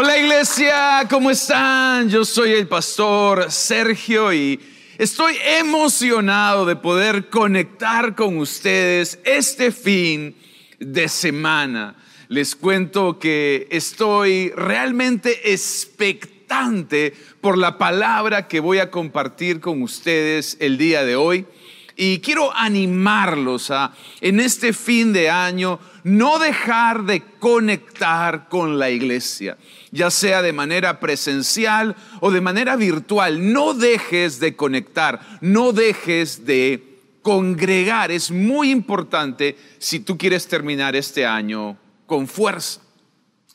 Hola iglesia, ¿cómo están? Yo soy el pastor Sergio y estoy emocionado de poder conectar con ustedes este fin de semana. Les cuento que estoy realmente expectante por la palabra que voy a compartir con ustedes el día de hoy. Y quiero animarlos a, en este fin de año, no dejar de conectar con la iglesia, ya sea de manera presencial o de manera virtual. No dejes de conectar, no dejes de congregar. Es muy importante si tú quieres terminar este año con fuerza.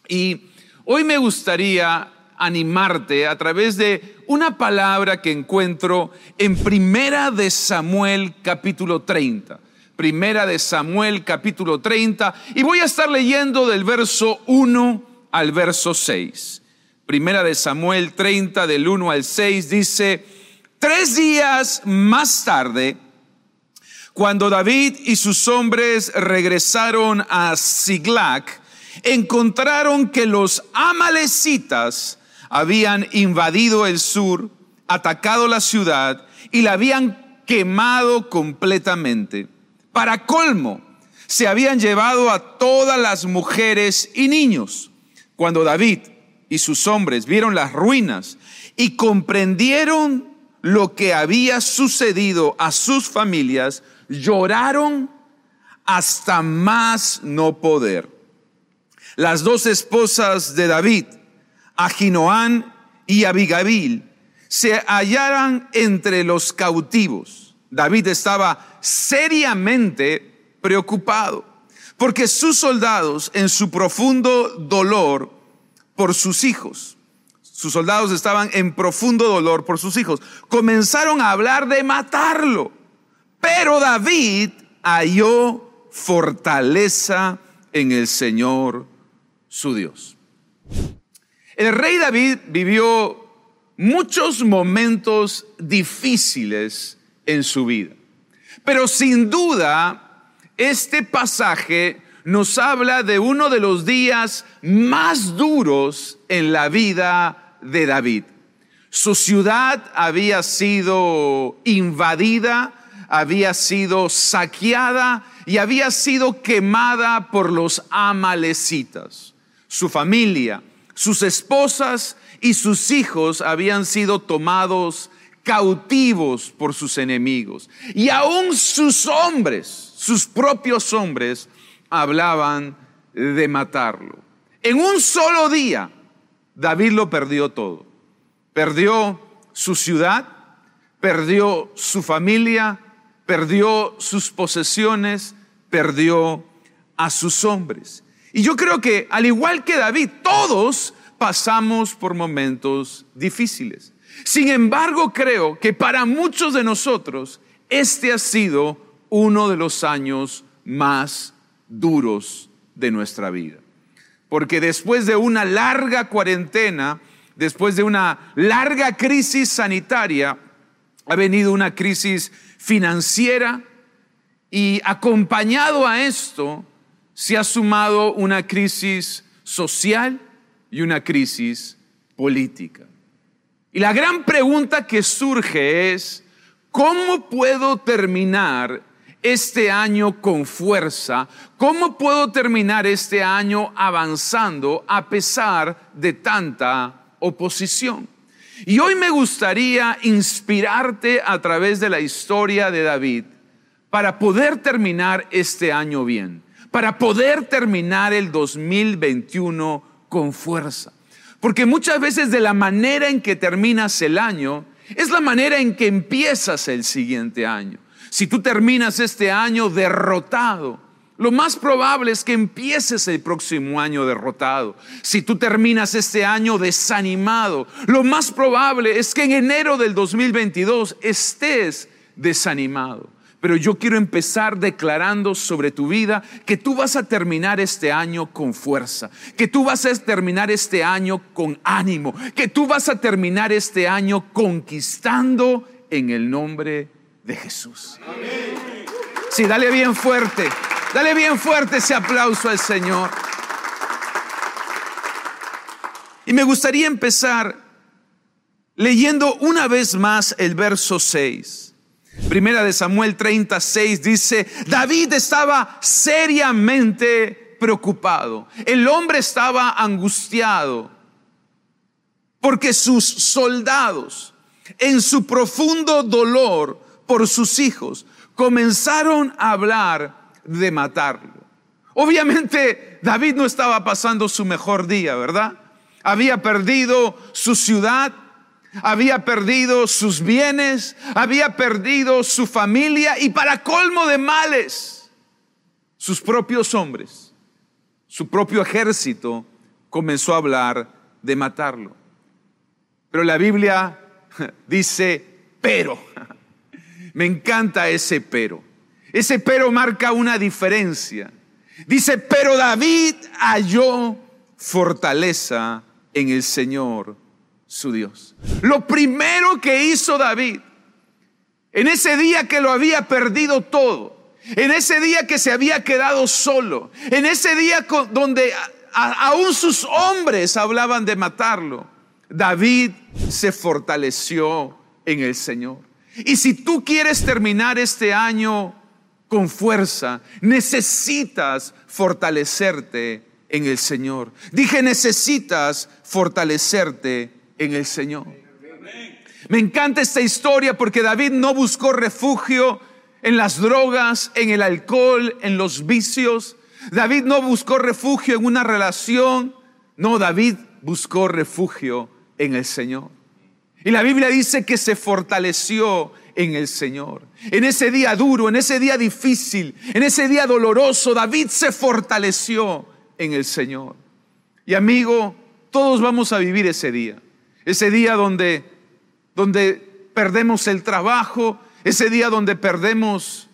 Y hoy me gustaría animarte a través de una palabra que encuentro en Primera de Samuel capítulo 30. Primera de Samuel capítulo 30 y voy a estar leyendo del verso 1 al verso 6. Primera de Samuel 30 del 1 al 6 dice, tres días más tarde, cuando David y sus hombres regresaron a Siglac, encontraron que los amalecitas habían invadido el sur, atacado la ciudad y la habían quemado completamente. Para colmo, se habían llevado a todas las mujeres y niños. Cuando David y sus hombres vieron las ruinas y comprendieron lo que había sucedido a sus familias, lloraron hasta más no poder. Las dos esposas de David, Aginoán y Abigail se hallaran entre los cautivos. David estaba seriamente preocupado porque sus soldados en su profundo dolor por sus hijos, sus soldados estaban en profundo dolor por sus hijos, comenzaron a hablar de matarlo. Pero David halló fortaleza en el Señor su Dios. El rey David vivió muchos momentos difíciles en su vida, pero sin duda este pasaje nos habla de uno de los días más duros en la vida de David. Su ciudad había sido invadida, había sido saqueada y había sido quemada por los amalecitas. Su familia, sus esposas y sus hijos habían sido tomados cautivos por sus enemigos. Y aún sus hombres, sus propios hombres, hablaban de matarlo. En un solo día, David lo perdió todo. Perdió su ciudad, perdió su familia, perdió sus posesiones, perdió a sus hombres. Y yo creo que, al igual que David, todos pasamos por momentos difíciles. Sin embargo, creo que para muchos de nosotros, este ha sido uno de los años más duros de nuestra vida. Porque después de una larga cuarentena, después de una larga crisis sanitaria, ha venido una crisis financiera y acompañado a esto, se ha sumado una crisis social y una crisis política. Y la gran pregunta que surge es, ¿cómo puedo terminar este año con fuerza? ¿Cómo puedo terminar este año avanzando a pesar de tanta oposición? Y hoy me gustaría inspirarte a través de la historia de David para poder terminar este año bien para poder terminar el 2021 con fuerza. Porque muchas veces de la manera en que terminas el año es la manera en que empiezas el siguiente año. Si tú terminas este año derrotado, lo más probable es que empieces el próximo año derrotado. Si tú terminas este año desanimado, lo más probable es que en enero del 2022 estés desanimado. Pero yo quiero empezar declarando sobre tu vida que tú vas a terminar este año con fuerza, que tú vas a terminar este año con ánimo, que tú vas a terminar este año conquistando en el nombre de Jesús. Sí, dale bien fuerte, dale bien fuerte ese aplauso al Señor. Y me gustaría empezar leyendo una vez más el verso 6. Primera de Samuel 36 dice, David estaba seriamente preocupado. El hombre estaba angustiado porque sus soldados, en su profundo dolor por sus hijos, comenzaron a hablar de matarlo. Obviamente David no estaba pasando su mejor día, ¿verdad? Había perdido su ciudad, había perdido sus bienes, había perdido su familia y para colmo de males, sus propios hombres, su propio ejército comenzó a hablar de matarlo. Pero la Biblia dice, pero, me encanta ese pero. Ese pero marca una diferencia. Dice, pero David halló fortaleza en el Señor su Dios. Lo primero que hizo David, en ese día que lo había perdido todo, en ese día que se había quedado solo, en ese día donde aún sus hombres hablaban de matarlo, David se fortaleció en el Señor. Y si tú quieres terminar este año con fuerza, necesitas fortalecerte en el Señor. Dije, necesitas fortalecerte en el Señor. Me encanta esta historia porque David no buscó refugio en las drogas, en el alcohol, en los vicios. David no buscó refugio en una relación. No, David buscó refugio en el Señor. Y la Biblia dice que se fortaleció en el Señor. En ese día duro, en ese día difícil, en ese día doloroso, David se fortaleció en el Señor. Y amigo, todos vamos a vivir ese día. Ese día donde, donde perdemos el trabajo, ese día donde perdemos,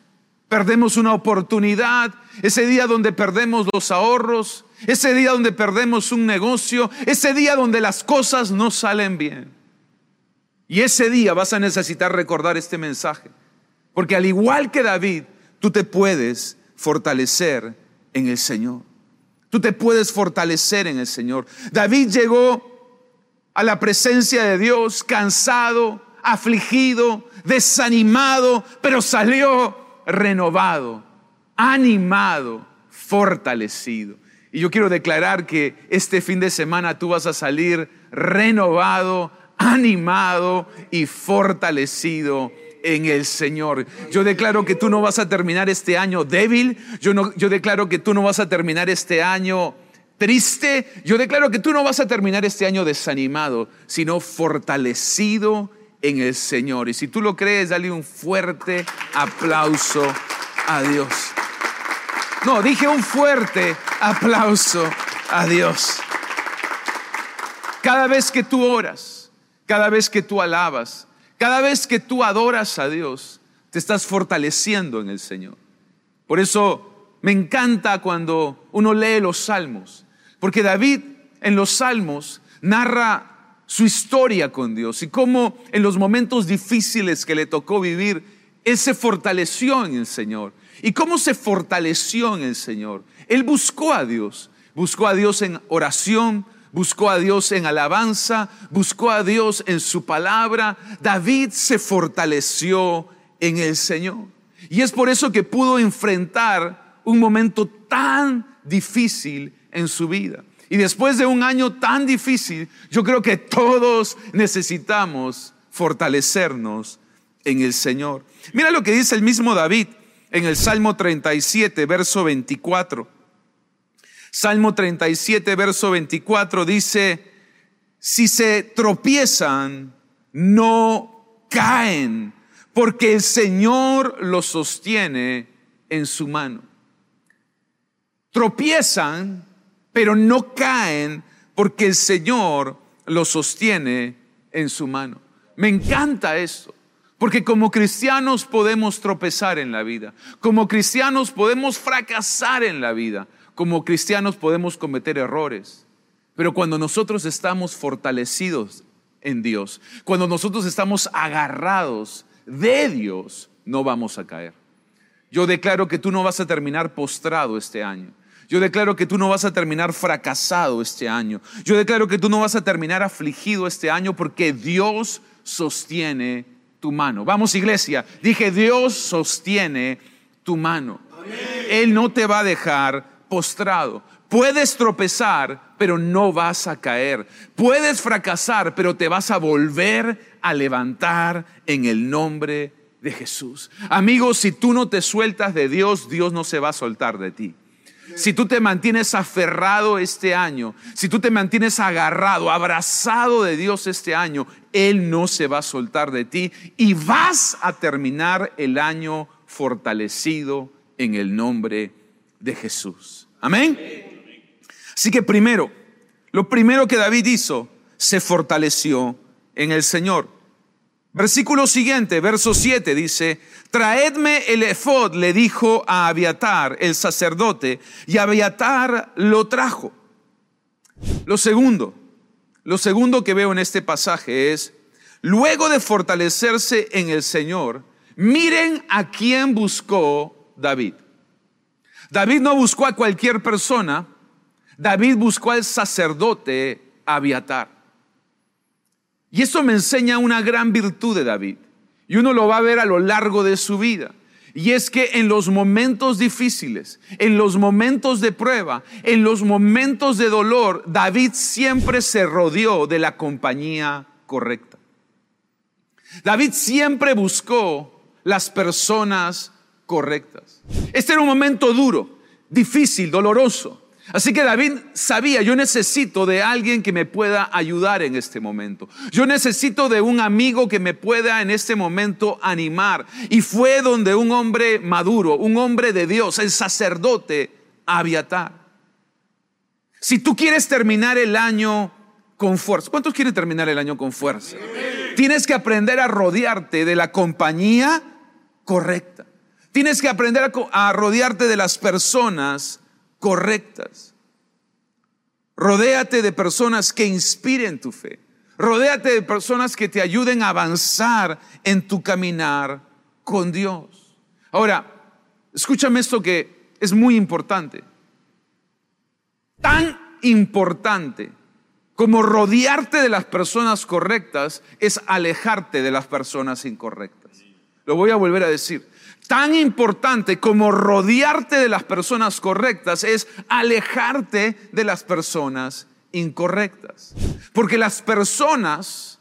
perdemos una oportunidad, ese día donde perdemos los ahorros, ese día donde perdemos un negocio, ese día donde las cosas no salen bien. Y ese día vas a necesitar recordar este mensaje. Porque al igual que David, tú te puedes fortalecer en el Señor. Tú te puedes fortalecer en el Señor. David llegó a la presencia de Dios cansado, afligido, desanimado, pero salió renovado, animado, fortalecido. Y yo quiero declarar que este fin de semana tú vas a salir renovado, animado y fortalecido en el Señor. Yo declaro que tú no vas a terminar este año débil. Yo, no, yo declaro que tú no vas a terminar este año triste. Yo declaro que tú no vas a terminar este año desanimado, sino fortalecido en el Señor. Y si tú lo crees, dale un fuerte aplauso a Dios. No, dije un fuerte aplauso a Dios. Cada vez que tú oras, cada vez que tú alabas, cada vez que tú adoras a Dios, te estás fortaleciendo en el Señor. Por eso me encanta cuando uno lee los salmos, porque David en los salmos narra su historia con Dios y cómo en los momentos difíciles que le tocó vivir, él se fortaleció en el Señor. ¿Y cómo se fortaleció en el Señor? Él buscó a Dios, buscó a Dios en oración, buscó a Dios en alabanza, buscó a Dios en su palabra. David se fortaleció en el Señor. Y es por eso que pudo enfrentar un momento tan difícil en su vida. Y después de un año tan difícil, yo creo que todos necesitamos fortalecernos en el Señor. Mira lo que dice el mismo David en el Salmo 37, verso 24. Salmo 37, verso 24 dice, si se tropiezan, no caen, porque el Señor los sostiene en su mano. Tropiezan, pero no caen, porque el Señor los sostiene en su mano. Me encanta esto. Porque como cristianos podemos tropezar en la vida, como cristianos podemos fracasar en la vida, como cristianos podemos cometer errores, pero cuando nosotros estamos fortalecidos en Dios, cuando nosotros estamos agarrados de Dios, no vamos a caer. Yo declaro que tú no vas a terminar postrado este año. Yo declaro que tú no vas a terminar fracasado este año. Yo declaro que tú no vas a terminar afligido este año porque Dios sostiene tu mano. Vamos iglesia, dije Dios sostiene tu mano. Él no te va a dejar postrado. Puedes tropezar, pero no vas a caer. Puedes fracasar, pero te vas a volver a levantar en el nombre de Jesús. Amigos, si tú no te sueltas de Dios, Dios no se va a soltar de ti. Si tú te mantienes aferrado este año, si tú te mantienes agarrado, abrazado de Dios este año, Él no se va a soltar de ti y vas a terminar el año fortalecido en el nombre de Jesús. Amén. Así que primero, lo primero que David hizo, se fortaleció en el Señor. Versículo siguiente, verso 7 dice, traedme el efod, le dijo a Abiatar, el sacerdote, y Abiatar lo trajo. Lo segundo, lo segundo que veo en este pasaje es, luego de fortalecerse en el Señor, miren a quién buscó David. David no buscó a cualquier persona, David buscó al sacerdote Abiatar. Y eso me enseña una gran virtud de David. Y uno lo va a ver a lo largo de su vida. Y es que en los momentos difíciles, en los momentos de prueba, en los momentos de dolor, David siempre se rodeó de la compañía correcta. David siempre buscó las personas correctas. Este era un momento duro, difícil, doloroso. Así que David sabía, yo necesito de alguien que me pueda ayudar en este momento. Yo necesito de un amigo que me pueda en este momento animar. Y fue donde un hombre maduro, un hombre de Dios, el sacerdote Abiatar. Si tú quieres terminar el año con fuerza, ¿cuántos quieren terminar el año con fuerza? Tienes que aprender a rodearte de la compañía correcta. Tienes que aprender a, rodearte de las personas correctas. Rodéate de personas que inspiren tu fe. Rodéate de personas que te ayuden a avanzar en tu caminar con Dios. Ahora, escúchame esto que es muy importante. Tan importante como rodearte de las personas correctas es alejarte de las personas incorrectas. Lo voy a volver a decir tan importante como rodearte de las personas correctas es alejarte de las personas incorrectas. Porque las personas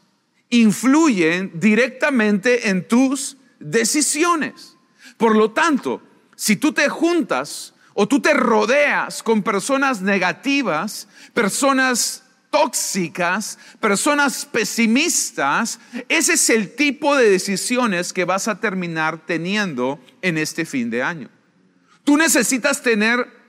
influyen directamente en tus decisiones. Por lo tanto, si tú te juntas o tú te rodeas con personas negativas, personas tóxicas, personas pesimistas, ese es el tipo de decisiones que vas a terminar teniendo en este fin de año. Tú necesitas tener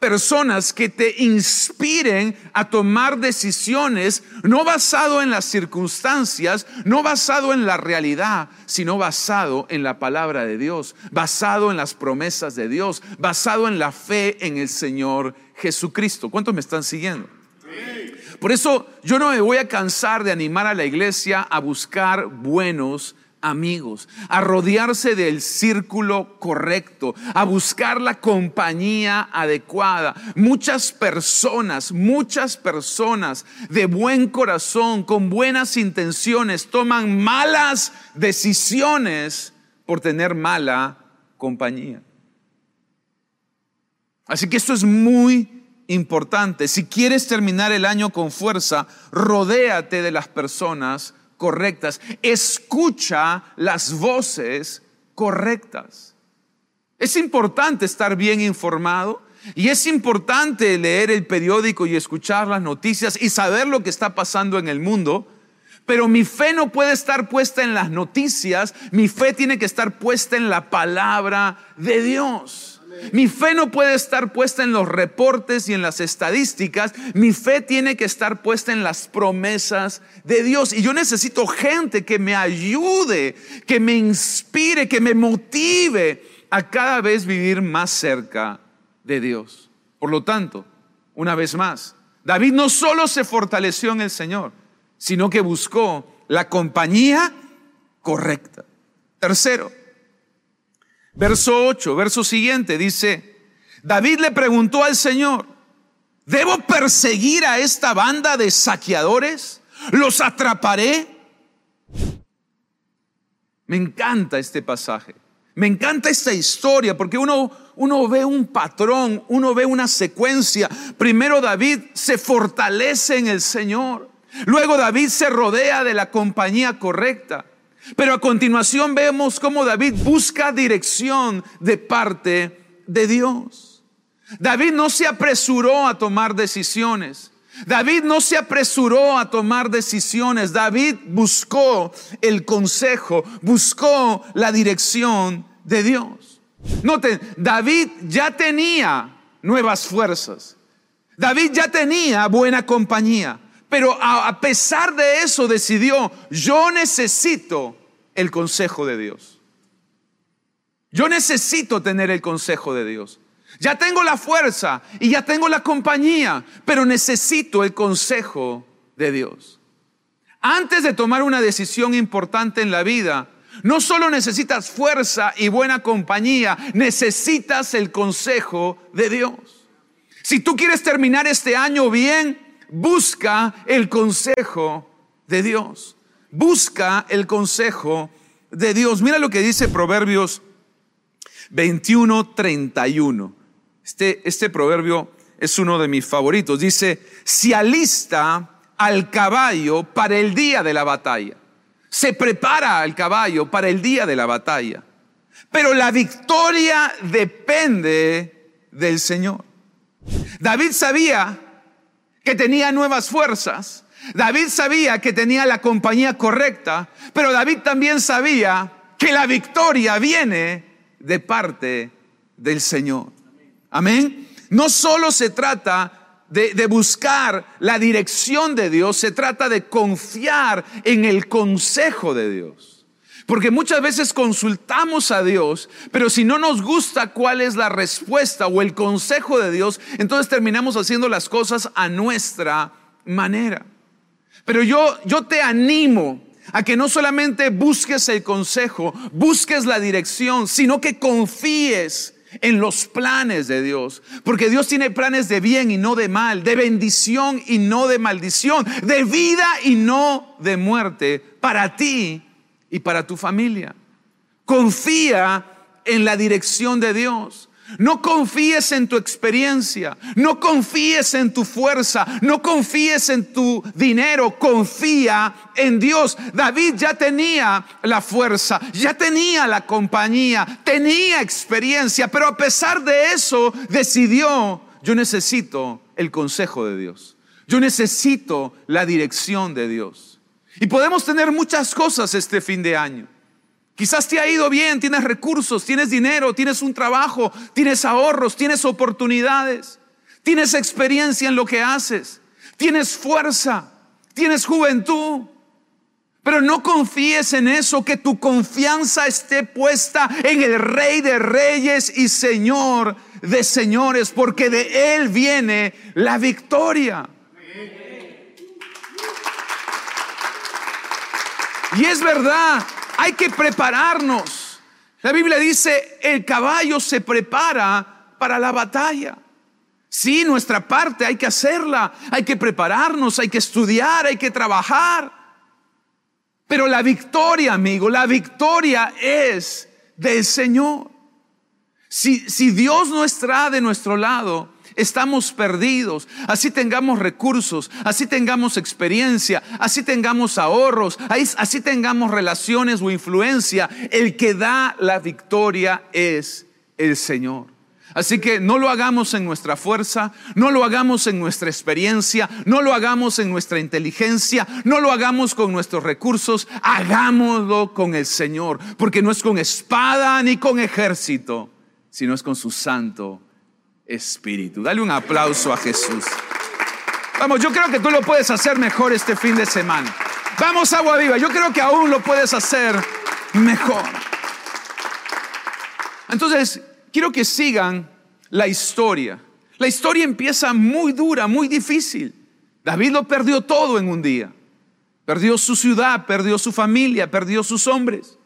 personas que te inspiren a tomar decisiones no basado en las circunstancias, no basado en la realidad, sino basado en la palabra de Dios, basado en las promesas de Dios, basado en la fe en el Señor Jesucristo. ¿Cuántos me están siguiendo? Por eso yo no me voy a cansar de animar a la iglesia a buscar buenos amigos, a rodearse del círculo correcto, a buscar la compañía adecuada. Muchas personas, muchas personas de buen corazón, con buenas intenciones, toman malas decisiones por tener mala compañía. Así que esto es muy importante. Si quieres terminar el año con fuerza, rodéate de las personas correctas. Escucha las voces correctas. Es importante estar bien informado y es importante leer el periódico y escuchar las noticias y saber lo que está pasando en el mundo. Pero mi fe no puede estar puesta en las noticias, mi fe tiene que estar puesta en la palabra de Dios. Mi fe no puede estar puesta en los reportes y en las estadísticas. Mi fe tiene que estar puesta en las promesas de Dios. Y yo necesito gente que me ayude, que me inspire, que me motive a cada vez vivir más cerca de Dios. Por lo tanto, una vez más, David no solo se fortaleció en el Señor, sino que buscó la compañía correcta. Tercero, Verso 8, verso siguiente, dice, David le preguntó al Señor, ¿debo perseguir a esta banda de saqueadores? ¿Los atraparé? Me encanta este pasaje. Me encanta esta historia porque uno, uno ve un patrón, uno ve una secuencia. Primero David se fortalece en el Señor. Luego David se rodea de la compañía correcta. Pero a continuación vemos cómo David busca dirección de parte de Dios. David no se apresuró a tomar decisiones. David no se apresuró a tomar decisiones. David buscó el consejo, buscó la dirección de Dios. Noten, David ya tenía nuevas fuerzas. David ya tenía buena compañía. Pero a, pesar de eso decidió, yo necesito el consejo de Dios. Yo necesito tener el consejo de Dios. Ya tengo la fuerza y ya tengo la compañía, pero necesito el consejo de Dios. Antes de tomar una decisión importante en la vida, no solo necesitas fuerza y buena compañía, necesitas el consejo de Dios. Si tú quieres terminar este año bien, busca el consejo de Dios. Busca el consejo de Dios. Mira lo que dice Proverbios 21, 31. Este, este proverbio es uno de mis favoritos. Dice, se alista al caballo para el día de la batalla. Se prepara al caballo para el día de la batalla. Pero la victoria depende del Señor. David sabía que tenía nuevas fuerzas. David sabía que tenía la compañía correcta, pero David también sabía que la victoria viene de parte del Señor. Amén. No solo se trata de, de, buscar la dirección de Dios, se trata de confiar en el consejo de Dios. Porque muchas veces consultamos a Dios, pero si no nos gusta cuál es la respuesta o el consejo de Dios, entonces terminamos haciendo las cosas a nuestra manera. Pero yo, yo te animo a que no solamente busques el consejo, busques la dirección, sino que confíes en los planes de Dios. Porque Dios tiene planes de bien y no de mal, de bendición y no de maldición, de vida y no de muerte para ti y para tu familia. Confía en la dirección de Dios. No confíes en tu experiencia, no confíes en tu fuerza, no confíes en tu dinero, confía en Dios. David ya tenía la fuerza, ya tenía la compañía, tenía experiencia, pero a pesar de eso decidió, yo necesito el consejo de Dios, yo necesito la dirección de Dios. Y podemos tener muchas cosas este fin de año. Quizás te ha ido bien, tienes recursos, tienes dinero, tienes un trabajo, tienes ahorros, tienes oportunidades, tienes experiencia en lo que haces, tienes fuerza, tienes juventud. Pero no confíes en eso, que tu confianza esté puesta en el Rey de Reyes y Señor de Señores, porque de Él viene la victoria. Y es verdad, hay que prepararnos. La Biblia dice, el caballo se prepara para la batalla. Sí, nuestra parte hay que hacerla, hay que prepararnos, hay que estudiar, hay que trabajar. Pero la victoria, amigo, la victoria es del Señor. Si, si Dios no está de nuestro lado, estamos perdidos. Así tengamos recursos, así tengamos experiencia, así tengamos ahorros, así tengamos relaciones o influencia. El que da la victoria es el Señor. Así que no lo hagamos en nuestra fuerza, no lo hagamos en nuestra experiencia, no lo hagamos en nuestra inteligencia, no lo hagamos con nuestros recursos, hagámoslo con el Señor, porque no es con espada ni con ejército, sino es con su santo Espíritu. Dale un aplauso a Jesús. Vamos, yo creo que tú lo puedes hacer mejor este fin de semana. Vamos, agua viva, yo creo que aún lo puedes hacer mejor. Entonces, quiero que sigan la historia. La historia empieza muy dura, muy difícil. David lo perdió todo en un día. Perdió su ciudad, perdió su familia, perdió sus hombres.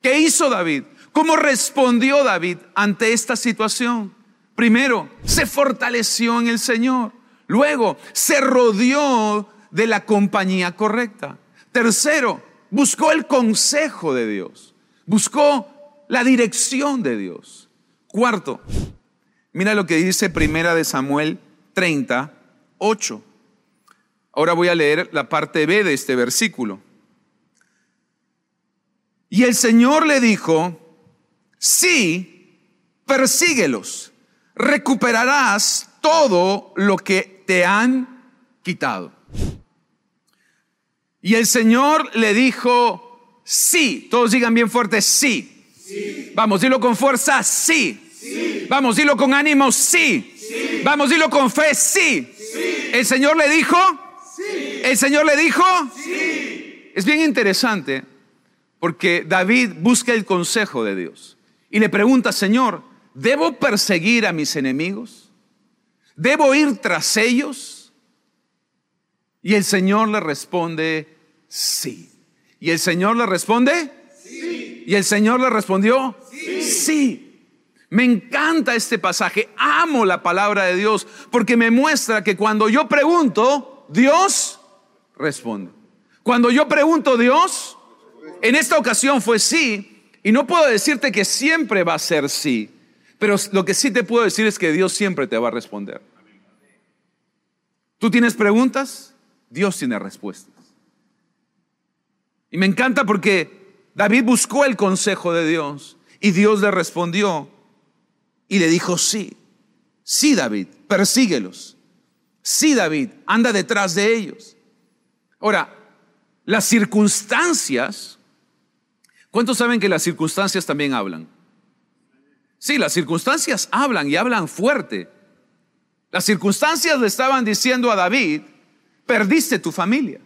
¿Qué hizo David? ¿Cómo respondió David ante esta situación? Primero, se fortaleció en el Señor. Luego, se rodeó de la compañía correcta. Tercero, buscó el consejo de Dios. Buscó la dirección de Dios. Cuarto, mira lo que dice Primera de Samuel 30, 8. Ahora voy a leer la parte B de este versículo. Y el Señor le dijo, sí, persíguelos, recuperarás todo lo que te han quitado. Y el Señor le dijo, sí, todos digan bien fuerte, sí. Vamos, dilo con fuerza, sí. Vamos, dilo con ánimo, sí. Vamos, dilo con fe, sí. El Señor le dijo, el Señor le dijo, es bien interesante porque David busca el consejo de Dios y le pregunta, Señor, ¿debo perseguir a mis enemigos? ¿Debo ir tras ellos? Y el Señor le responde, sí. Y el Señor le responde, sí. Y el Señor le respondió, sí. sí. Me encanta este pasaje, amo la palabra de Dios, porque me muestra que cuando yo pregunto, Dios responde. Cuando yo pregunto, Dios en esta ocasión fue sí, y no puedo decirte que siempre va a ser sí, pero lo que sí te puedo decir es que Dios siempre te va a responder. ¿Tú tienes preguntas? Dios tiene respuestas. Y me encanta porque David buscó el consejo de Dios y Dios le respondió y le dijo sí. Sí, David, persíguelos. Sí, David, anda detrás de ellos. Ahora, las circunstancias ¿Cuántos saben que las circunstancias también hablan? Sí, las circunstancias hablan y hablan fuerte. Las circunstancias le estaban diciendo a David, perdiste tu familia,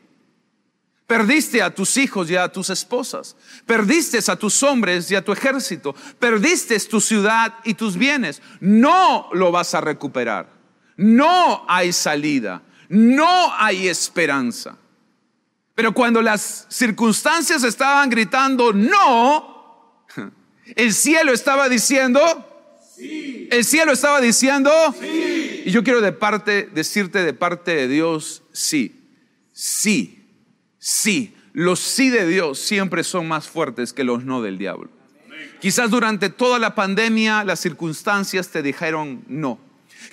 perdiste a tus hijos y a tus esposas, perdiste a tus hombres y a tu ejército, perdiste tu ciudad y tus bienes. No lo vas a recuperar. No hay salida. No hay esperanza. Pero cuando las circunstancias estaban gritando no, el cielo estaba diciendo, sí. el cielo estaba diciendo, sí. y yo quiero de parte, decirte de parte de Dios, sí, sí, sí. Los sí de Dios siempre son más fuertes que los no del diablo. Quizás durante toda la pandemia las circunstancias te dijeron no.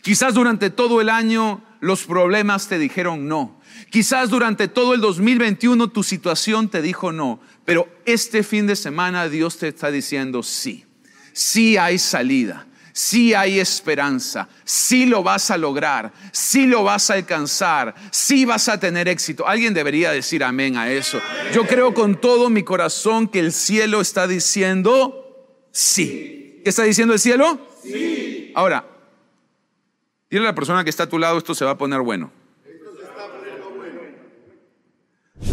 Quizás durante todo el año los problemas te dijeron no. Quizás durante todo el 2021 tu situación te dijo no, pero este fin de semana Dios te está diciendo sí. Sí hay salida, sí hay esperanza, sí lo vas a lograr, sí lo vas a alcanzar, sí vas a tener éxito. Alguien debería decir amén a eso. Yo creo con todo mi corazón que el cielo está diciendo sí. ¿Qué está diciendo el cielo? Sí. Ahora, dile a la persona que está a tu lado, esto se va a poner bueno.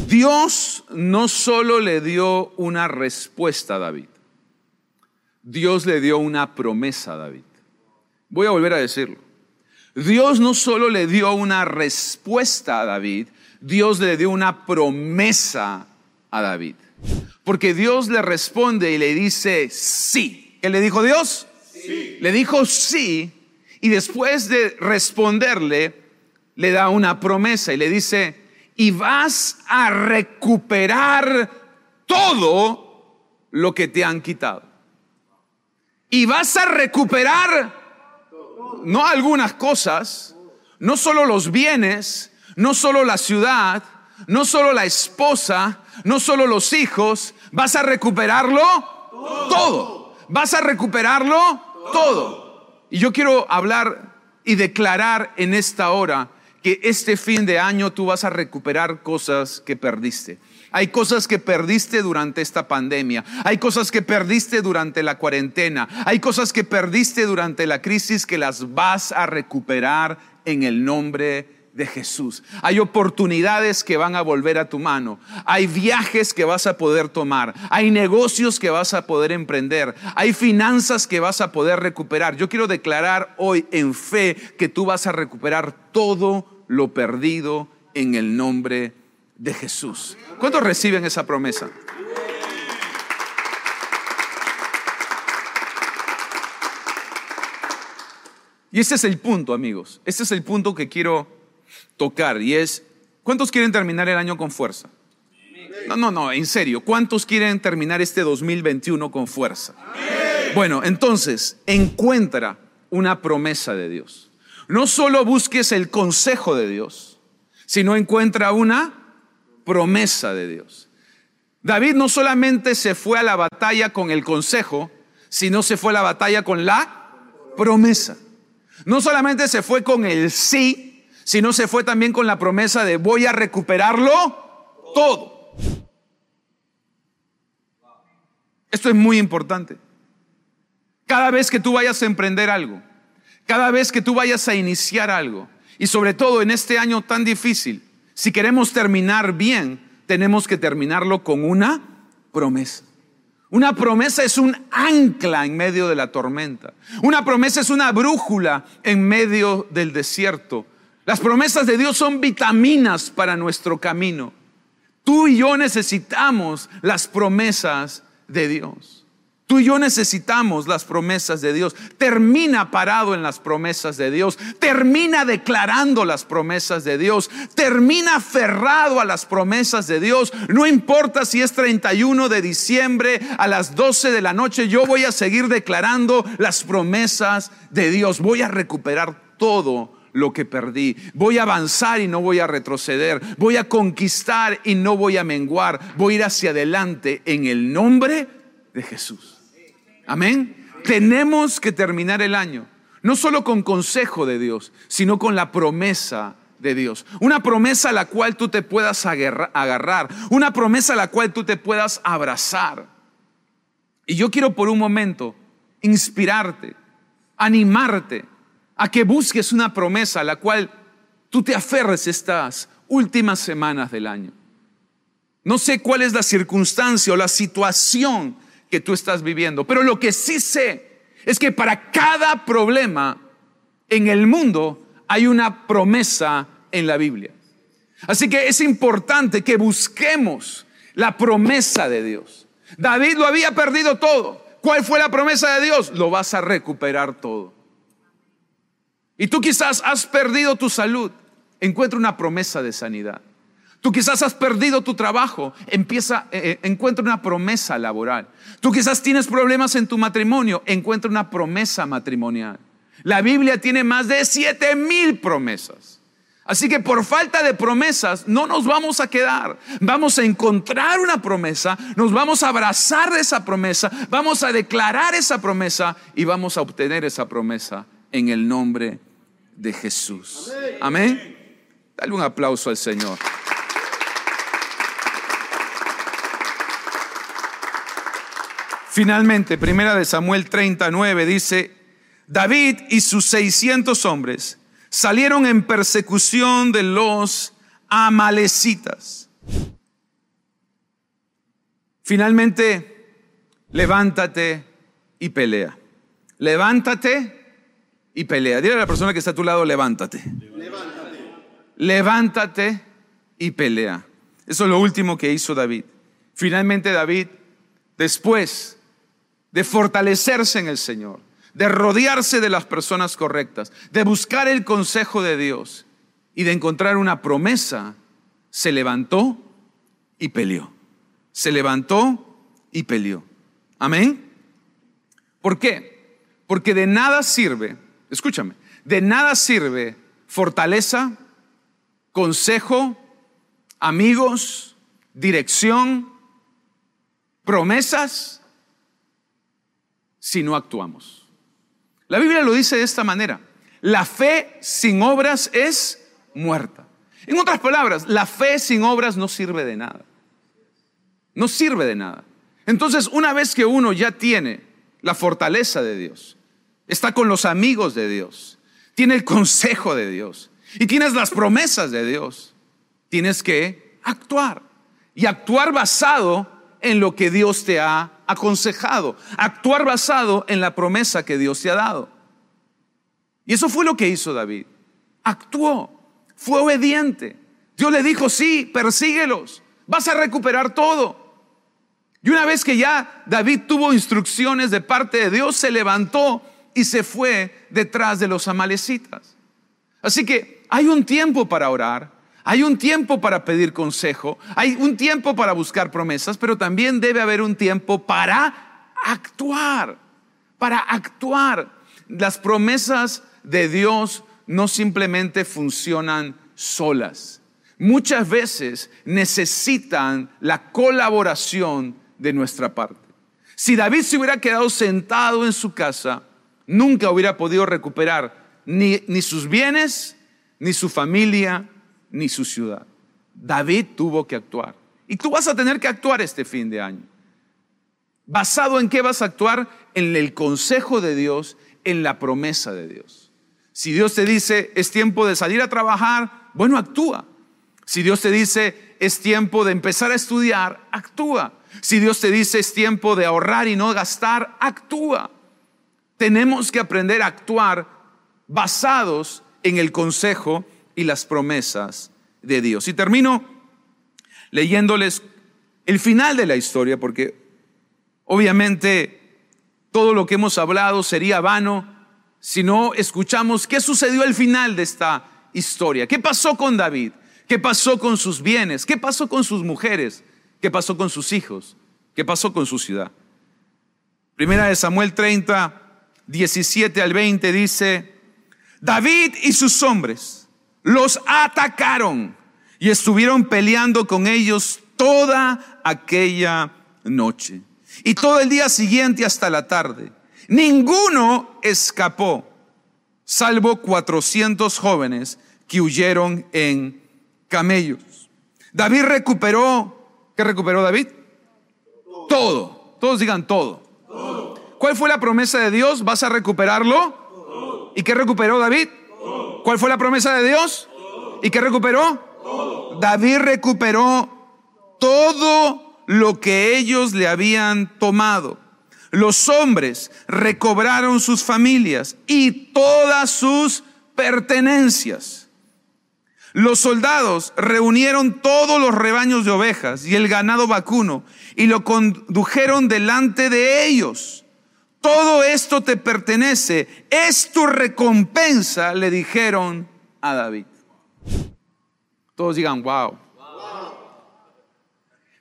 Dios no solo le dio una respuesta a David, Dios le dio una promesa a David. Voy a volver a decirlo. Dios no solo le dio una respuesta a David, Dios le dio una promesa a David. Porque Dios le responde y le dice sí. ¿Qué le dijo Dios? Sí. Le dijo sí y después de responderle, le da una promesa y le dice, y vas a recuperar todo lo que te han quitado. Y vas a recuperar no algunas cosas, no solo los bienes, no solo la ciudad, no solo la esposa, no solo los hijos, vas a recuperarlo todo. Vas a recuperarlo todo. Y yo quiero hablar y declarar en esta hora que este fin de año tú vas a recuperar cosas que perdiste. Hay cosas que perdiste durante esta pandemia. Hay cosas que perdiste durante la cuarentena. Hay cosas que perdiste durante la crisis que las vas a recuperar en el nombre de Jesús. Hay oportunidades que van a volver a tu mano. Hay viajes que vas a poder tomar. Hay negocios que vas a poder emprender. Hay finanzas que vas a poder recuperar. Yo quiero declarar hoy en fe que tú vas a recuperar todo lo perdido en el nombre de Jesús. ¿Cuántos reciben esa promesa? Y ese es el punto, amigos. Este es el punto que quiero tocar y es, ¿cuántos quieren terminar el año con fuerza? No, no, no, en serio, ¿cuántos quieren terminar este 2021 con fuerza? Bueno, entonces, encuentra una promesa de Dios. No solo busques el consejo de Dios, sino encuentra una promesa de Dios. David no solamente se fue a la batalla con el consejo, sino se fue a la batalla con la promesa. No solamente se fue con el sí, sino se fue también con la promesa de voy a recuperarlo todo. Esto es muy importante. Cada vez que tú vayas a emprender algo, cada vez que tú vayas a iniciar algo, y sobre todo en este año tan difícil, si queremos terminar bien, tenemos que terminarlo con una promesa. Una promesa es un ancla en medio de la tormenta. Una promesa es una brújula en medio del desierto. Las promesas de Dios son vitaminas para nuestro camino. Tú y yo necesitamos las promesas de Dios. Tú y yo necesitamos las promesas de Dios. Termina parado en las promesas de Dios. Termina declarando las promesas de Dios. Termina aferrado a las promesas de Dios. No importa si es 31 de diciembre a las 12 de la noche, yo voy a seguir declarando las promesas de Dios. Voy a recuperar todo lo que perdí. Voy a avanzar y no voy a retroceder. Voy a conquistar y no voy a menguar. Voy a ir hacia adelante en el nombre de Jesús. Amén. Tenemos que terminar el año, no solo con consejo de Dios, sino con la promesa de Dios. Una promesa a la cual tú te puedas agarrar, una promesa a la cual tú te puedas abrazar. Y yo quiero por un momento inspirarte, animarte a que busques una promesa a la cual tú te aferres estas últimas semanas del año. No sé cuál es la circunstancia o la situación que tú estás viviendo. Pero lo que sí sé es que para cada problema en el mundo hay una promesa en la Biblia. Así que es importante que busquemos la promesa de Dios. David lo había perdido todo. ¿Cuál fue la promesa de Dios? Lo vas a recuperar todo. Y tú quizás has perdido tu salud. Encuentra una promesa de sanidad. Tú quizás has perdido tu trabajo, empieza, eh, eh, encuentra una promesa laboral. Tú quizás tienes problemas en tu matrimonio, encuentra una promesa matrimonial. La Biblia tiene más de siete mil promesas. Así que por falta de promesas no nos vamos a quedar. Vamos a encontrar una promesa, nos vamos a abrazar de esa promesa, vamos a declarar esa promesa y vamos a obtener esa promesa en el nombre de Jesús. Amén. Dale un aplauso al Señor. Finalmente, primera de Samuel 39 dice, David y sus 600 hombres salieron en persecución de los amalecitas. Finalmente, levántate y pelea. Levántate y pelea. Dile a la persona que está a tu lado, levántate. Levántate. Levántate y pelea. Eso es lo último que hizo David. Finalmente David, después de fortalecerse en el Señor, de rodearse de las personas correctas, de buscar el consejo de Dios y de encontrar una promesa, se levantó y peleó. Se levantó y peleó. Amén. ¿Por qué? Porque de nada sirve, escúchame, de nada sirve fortaleza, consejo, amigos, dirección, promesas si no actuamos. La Biblia lo dice de esta manera. La fe sin obras es muerta. En otras palabras, la fe sin obras no sirve de nada. No sirve de nada. Entonces, una vez que uno ya tiene la fortaleza de Dios, está con los amigos de Dios, tiene el consejo de Dios y tienes las promesas de Dios, tienes que actuar. Y actuar basado en lo que Dios te ha aconsejado, actuar basado en la promesa que Dios te ha dado. Y eso fue lo que hizo David. Actuó, fue obediente. Dios le dijo, sí, persíguelos, vas a recuperar todo. Y una vez que ya David tuvo instrucciones de parte de Dios, se levantó y se fue detrás de los amalecitas. Así que hay un tiempo para orar, hay un tiempo para pedir consejo, hay un tiempo para buscar promesas, pero también debe haber un tiempo para actuar, para actuar. Las promesas de Dios no simplemente funcionan solas. Muchas veces necesitan la colaboración de nuestra parte. Si David se hubiera quedado sentado en su casa, nunca hubiera podido recuperar ni, sus bienes, ni su familia, ni su ciudad. David tuvo que actuar. Y tú vas a tener que actuar este fin de año. ¿Basado en qué vas a actuar? En el consejo de Dios, en la promesa de Dios. Si Dios te dice, es tiempo de salir a trabajar, bueno, actúa. Si Dios te dice, es tiempo de empezar a estudiar, actúa. Si Dios te dice, es tiempo de ahorrar y no gastar, actúa. Tenemos que aprender a actuar basados en el consejo y las promesas de Dios. Y termino leyéndoles el final de la historia, porque obviamente todo lo que hemos hablado sería vano si no escuchamos qué sucedió al final de esta historia. ¿Qué pasó con David? ¿Qué pasó con sus bienes? ¿Qué pasó con sus mujeres? ¿Qué pasó con sus hijos? ¿Qué pasó con su ciudad? Primera de Samuel 30, 17 al 20 dice, David y sus hombres los atacaron y estuvieron peleando con ellos toda aquella noche y todo el día siguiente hasta la tarde. Ninguno escapó, salvo 400 jóvenes que huyeron en camellos. David recuperó, ¿qué recuperó David? Todo. Todos digan todo. ¿Cuál fue la promesa de Dios? ¿Vas a recuperarlo? ¿Y qué recuperó David? ¿Cuál fue la promesa de Dios? ¿Y qué recuperó? David recuperó todo lo que ellos le habían tomado. Los hombres recobraron sus familias y todas sus pertenencias. Los soldados reunieron todos los rebaños de ovejas y el ganado vacuno y lo condujeron delante de ellos. Todo esto te pertenece, es tu recompensa, le dijeron a David. Todos digan, wow.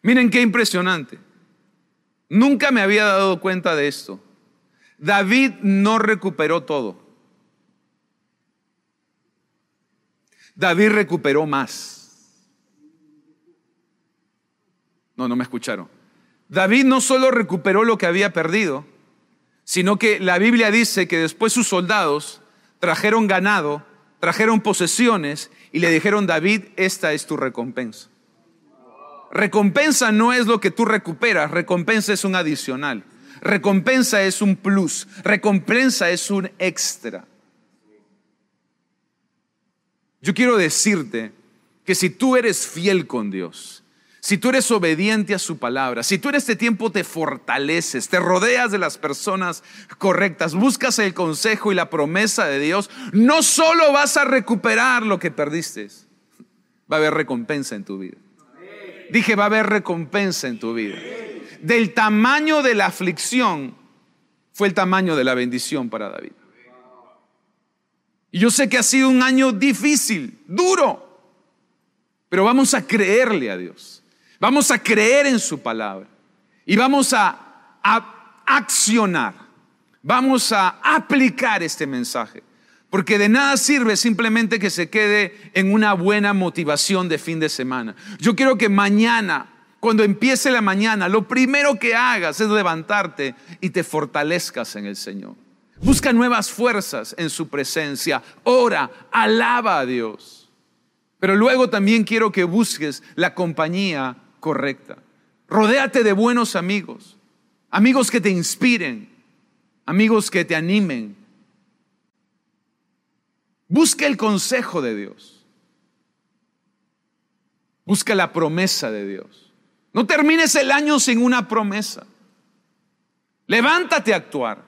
Miren qué impresionante. Nunca me había dado cuenta de esto. David no recuperó todo. David recuperó más. No, no me escucharon. David no solo recuperó lo que había perdido, sino que la Biblia dice que después sus soldados trajeron ganado, trajeron posesiones y le dijeron, David, esta es tu recompensa. Recompensa no es lo que tú recuperas, recompensa es un adicional. Recompensa es un plus, recompensa es un extra. Yo quiero decirte que si tú eres fiel con Dios, si tú eres obediente a su palabra, si tú en este tiempo te fortaleces, te rodeas de las personas correctas, buscas el consejo y la promesa de Dios, no solo vas a recuperar lo que perdiste, va a haber recompensa en tu vida. Dije, va a haber recompensa en tu vida. Del tamaño de la aflicción fue el tamaño de la bendición para David. Y yo sé que ha sido un año difícil, duro, pero vamos a creerle a Dios. Vamos a creer en su palabra y vamos a, a accionar. Vamos a aplicar este mensaje. Porque de nada sirve simplemente que se quede en una buena motivación de fin de semana. Yo quiero que mañana, cuando empiece la mañana, lo primero que hagas es levantarte y te fortalezcas en el Señor. Busca nuevas fuerzas en su presencia. Ora, alaba a Dios. Pero luego también quiero que busques la compañía correcta. Rodéate de buenos amigos. Amigos que te inspiren. Amigos que te animen Busca el consejo de Dios. Busca la promesa de Dios. No termines el año sin una promesa. Levántate a actuar.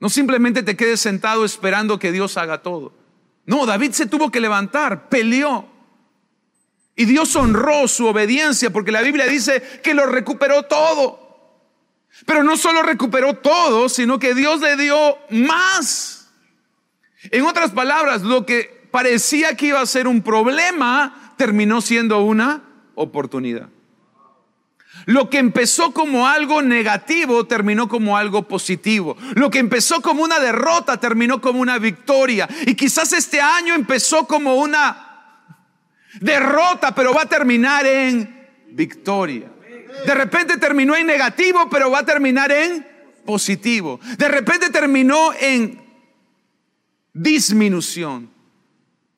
No simplemente te quedes sentado esperando que Dios haga todo. No, David se tuvo que levantar, peleó. Y Dios honró su obediencia porque la Biblia dice que lo recuperó todo. Pero no solo recuperó todo, sino que Dios le dio más. En otras palabras, lo que parecía que iba a ser un problema terminó siendo una oportunidad. Lo que empezó como algo negativo terminó como algo positivo. Lo que empezó como una derrota terminó como una victoria. Y quizás este año empezó como una derrota, pero va a terminar en victoria. De repente terminó en negativo, pero va a terminar en positivo. De repente terminó en disminución.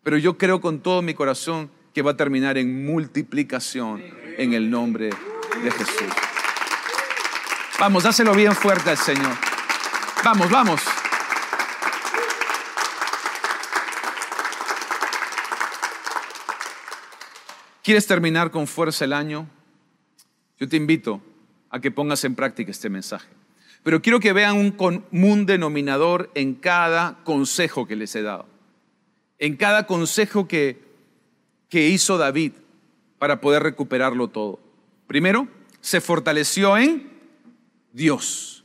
Pero yo creo con todo mi corazón que va a terminar en multiplicación en el nombre de Jesús. Vamos, dáselo bien fuerte al Señor. Vamos, vamos. ¿Quieres terminar con fuerza el año? Yo te invito a que pongas en práctica este mensaje. Pero quiero que vean un común denominador en cada consejo que les he dado. En cada consejo que, que hizo David para poder recuperarlo todo. Primero, se fortaleció en Dios.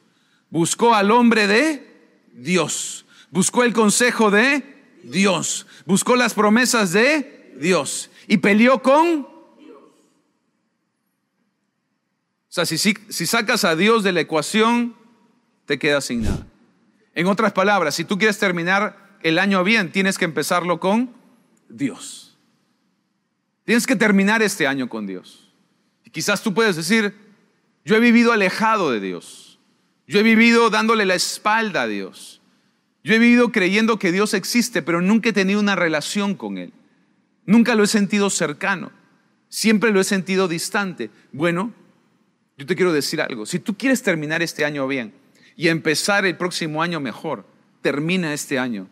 Buscó al hombre de Dios. Buscó el consejo de Dios. Buscó las promesas de Dios. Y peleó con O sea, si, si, sacas a Dios de la ecuación, te quedas sin nada. En otras palabras, si tú quieres terminar el año bien, tienes que empezarlo con Dios. Tienes que terminar este año con Dios. Y quizás tú puedes decir, yo he vivido alejado de Dios. Yo he vivido dándole la espalda a Dios. Yo he vivido creyendo que Dios existe, pero nunca he tenido una relación con Él. Nunca lo he sentido cercano. Siempre lo he sentido distante. Bueno, yo te quiero decir algo. Si tú quieres terminar este año bien y empezar el próximo año mejor, termina este año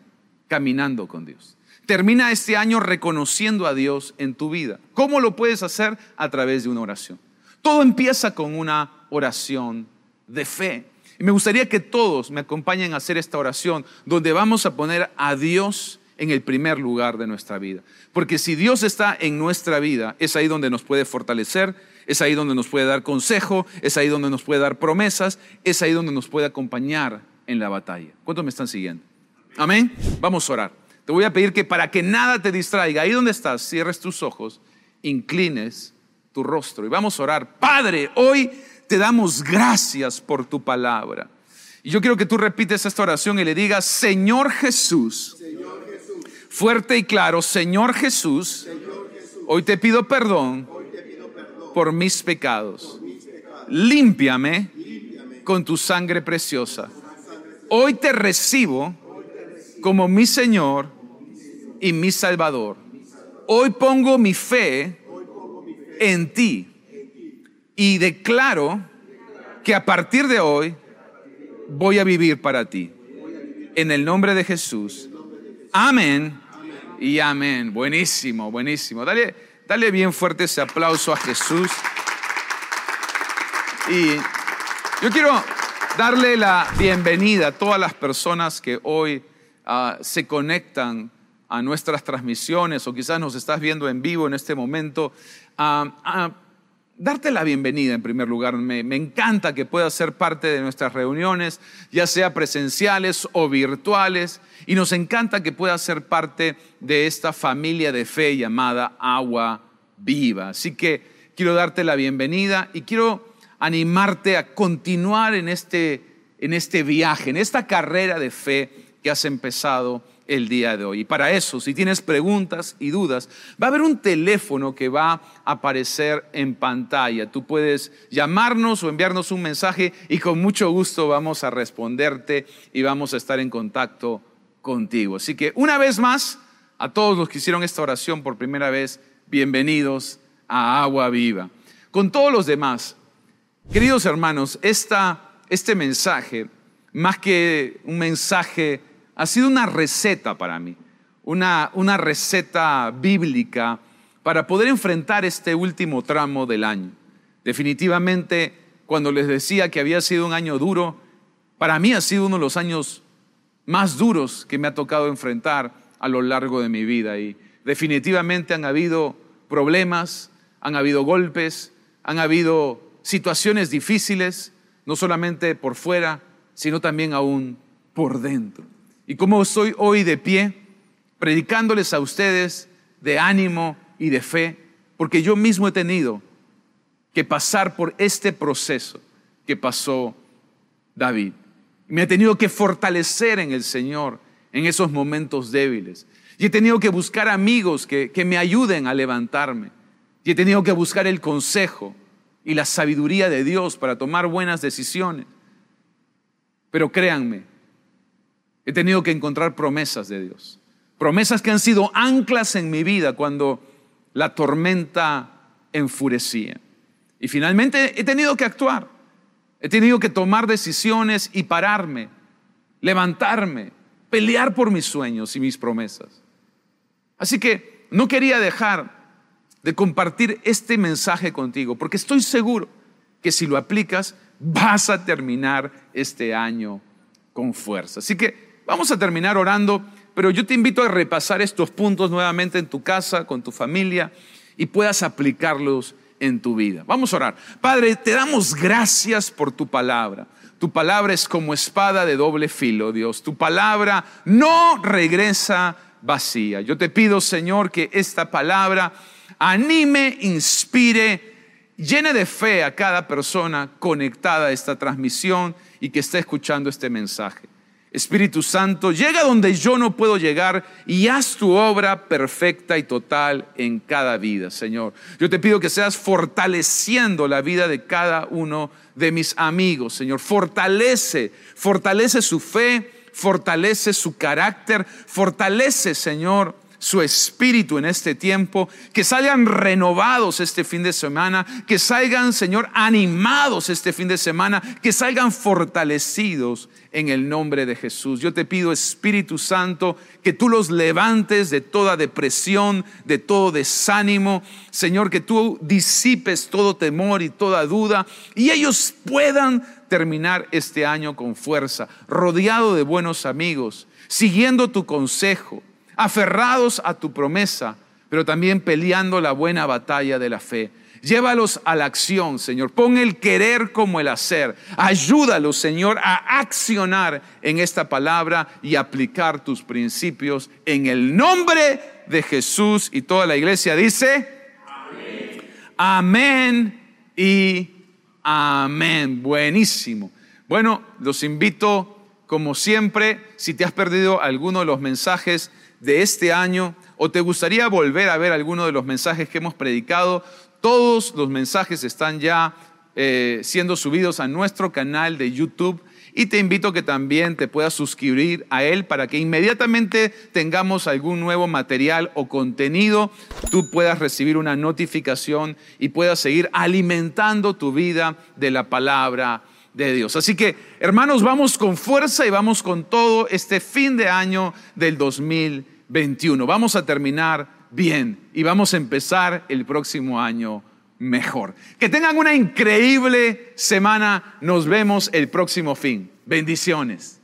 caminando con Dios. Termina este año reconociendo a Dios en tu vida. ¿Cómo lo puedes hacer? A través de una oración. Todo empieza con una oración de fe. Y me gustaría que todos me acompañen a hacer esta oración donde vamos a poner a Dios en el primer lugar de nuestra vida. Porque si Dios está en nuestra vida, es ahí donde nos puede fortalecer, es ahí donde nos puede dar consejo, es ahí donde nos puede dar promesas, es ahí donde nos puede acompañar en la batalla. ¿Cuántos me están siguiendo? Amén. Vamos a orar. Te voy a pedir que para que nada te distraiga, ahí donde estás, cierres tus ojos, inclines tu rostro y vamos a orar. Padre, hoy te damos gracias por tu palabra. Y yo quiero que tú repites esta oración y le digas, Señor Jesús, fuerte y claro, Señor Jesús, hoy te pido perdón por mis pecados. Límpiame con tu sangre preciosa. Hoy te recibo como mi Señor y mi Salvador. Hoy pongo mi fe en ti y declaro que a partir de hoy voy a vivir para ti. En el nombre de Jesús. Amén y amén. Buenísimo, buenísimo. Dale Dale bien fuerte ese aplauso a Jesús. Y yo quiero darle la bienvenida a todas las personas que hoy ah, se conectan a nuestras transmisiones o quizás nos estás viendo en vivo en este momento. a darte la bienvenida en primer lugar. Me, encanta que puedas ser parte de nuestras reuniones, ya sea presenciales o virtuales, y nos encanta que puedas ser parte de esta familia de fe llamada Agua Viva. Así que quiero darte la bienvenida y quiero animarte a continuar en este, en este viaje, en esta carrera de fe que has empezado el día de hoy. Y para eso, si tienes preguntas y dudas, va a haber un teléfono que va a aparecer en pantalla. Tú puedes llamarnos o enviarnos un mensaje y con mucho gusto vamos a responderte y vamos a estar en contacto contigo. Así que una vez más, a todos los que hicieron esta oración por primera vez, bienvenidos a Agua Viva. Con todos los demás, queridos hermanos, este mensaje, más que un mensaje ha sido una receta para mí, una, una receta bíblica para poder enfrentar este último tramo del año. Definitivamente, cuando les decía que había sido un año duro, para mí ha sido uno de los años más duros que me ha tocado enfrentar a lo largo de mi vida. Y definitivamente han habido problemas, han habido golpes, han habido situaciones difíciles, no solamente por fuera, sino también aún por dentro. Y como estoy hoy de pie, predicándoles a ustedes de ánimo y de fe, porque yo mismo he tenido que pasar por este proceso que pasó David. Me he tenido que fortalecer en el Señor en esos momentos débiles. Y he tenido que buscar amigos que, que me ayuden a levantarme. Y he tenido que buscar el consejo y la sabiduría de Dios para tomar buenas decisiones. Pero créanme, he tenido que encontrar promesas de Dios. Promesas que han sido anclas en mi vida cuando la tormenta enfurecía. Y finalmente he tenido que actuar. He tenido que tomar decisiones y pararme, levantarme, pelear por mis sueños y mis promesas. Así que no quería dejar de compartir este mensaje contigo, porque estoy seguro que si lo aplicas, vas a terminar este año con fuerza. Así que vamos a terminar orando, pero yo te invito a repasar estos puntos nuevamente en tu casa, con tu familia, y puedas aplicarlos en tu vida. Vamos a orar. Padre, te damos gracias por tu palabra. Tu palabra es como espada de doble filo, Dios. Tu palabra no regresa vacía. Yo te pido, Señor, que esta palabra anime, inspire, llene de fe a cada persona conectada a esta transmisión y que está escuchando este mensaje. Espíritu Santo, llega donde yo no puedo llegar y haz tu obra perfecta y total en cada vida, Señor. Yo te pido que seas fortaleciendo la vida de cada uno de mis amigos, Señor. Fortalece, fortalece su fe, fortalece su carácter, fortalece, Señor, su espíritu en este tiempo, que salgan renovados este fin de semana, que salgan, Señor, animados este fin de semana, que salgan fortalecidos en el nombre de Jesús. Yo te pido, Espíritu Santo, que tú los levantes de toda depresión, de todo desánimo, Señor, que tú disipes todo temor y toda duda y ellos puedan terminar este año con fuerza, rodeado de buenos amigos, siguiendo tu consejo aferrados a tu promesa, pero también peleando la buena batalla de la fe. Llévalos a la acción, Señor. Pon el querer como el hacer. Ayúdalos, Señor, a accionar en esta palabra y aplicar tus principios en el nombre de Jesús. Y toda la iglesia dice, amén, amén y amén. Buenísimo. Bueno, los invito, como siempre, si te has perdido alguno de los mensajes, de este año o te gustaría volver a ver alguno de los mensajes que hemos predicado, todos los mensajes están ya eh, siendo subidos a nuestro canal de YouTube y te invito que también te puedas suscribir a él para que inmediatamente tengamos algún nuevo material o contenido, tú puedas recibir una notificación y puedas seguir alimentando tu vida de la palabra de Dios. Así que, hermanos, vamos con fuerza y vamos con todo este fin de año del 2020. 21. Vamos a terminar bien y vamos a empezar el próximo año mejor. Que tengan una increíble semana. Nos vemos el próximo fin. Bendiciones.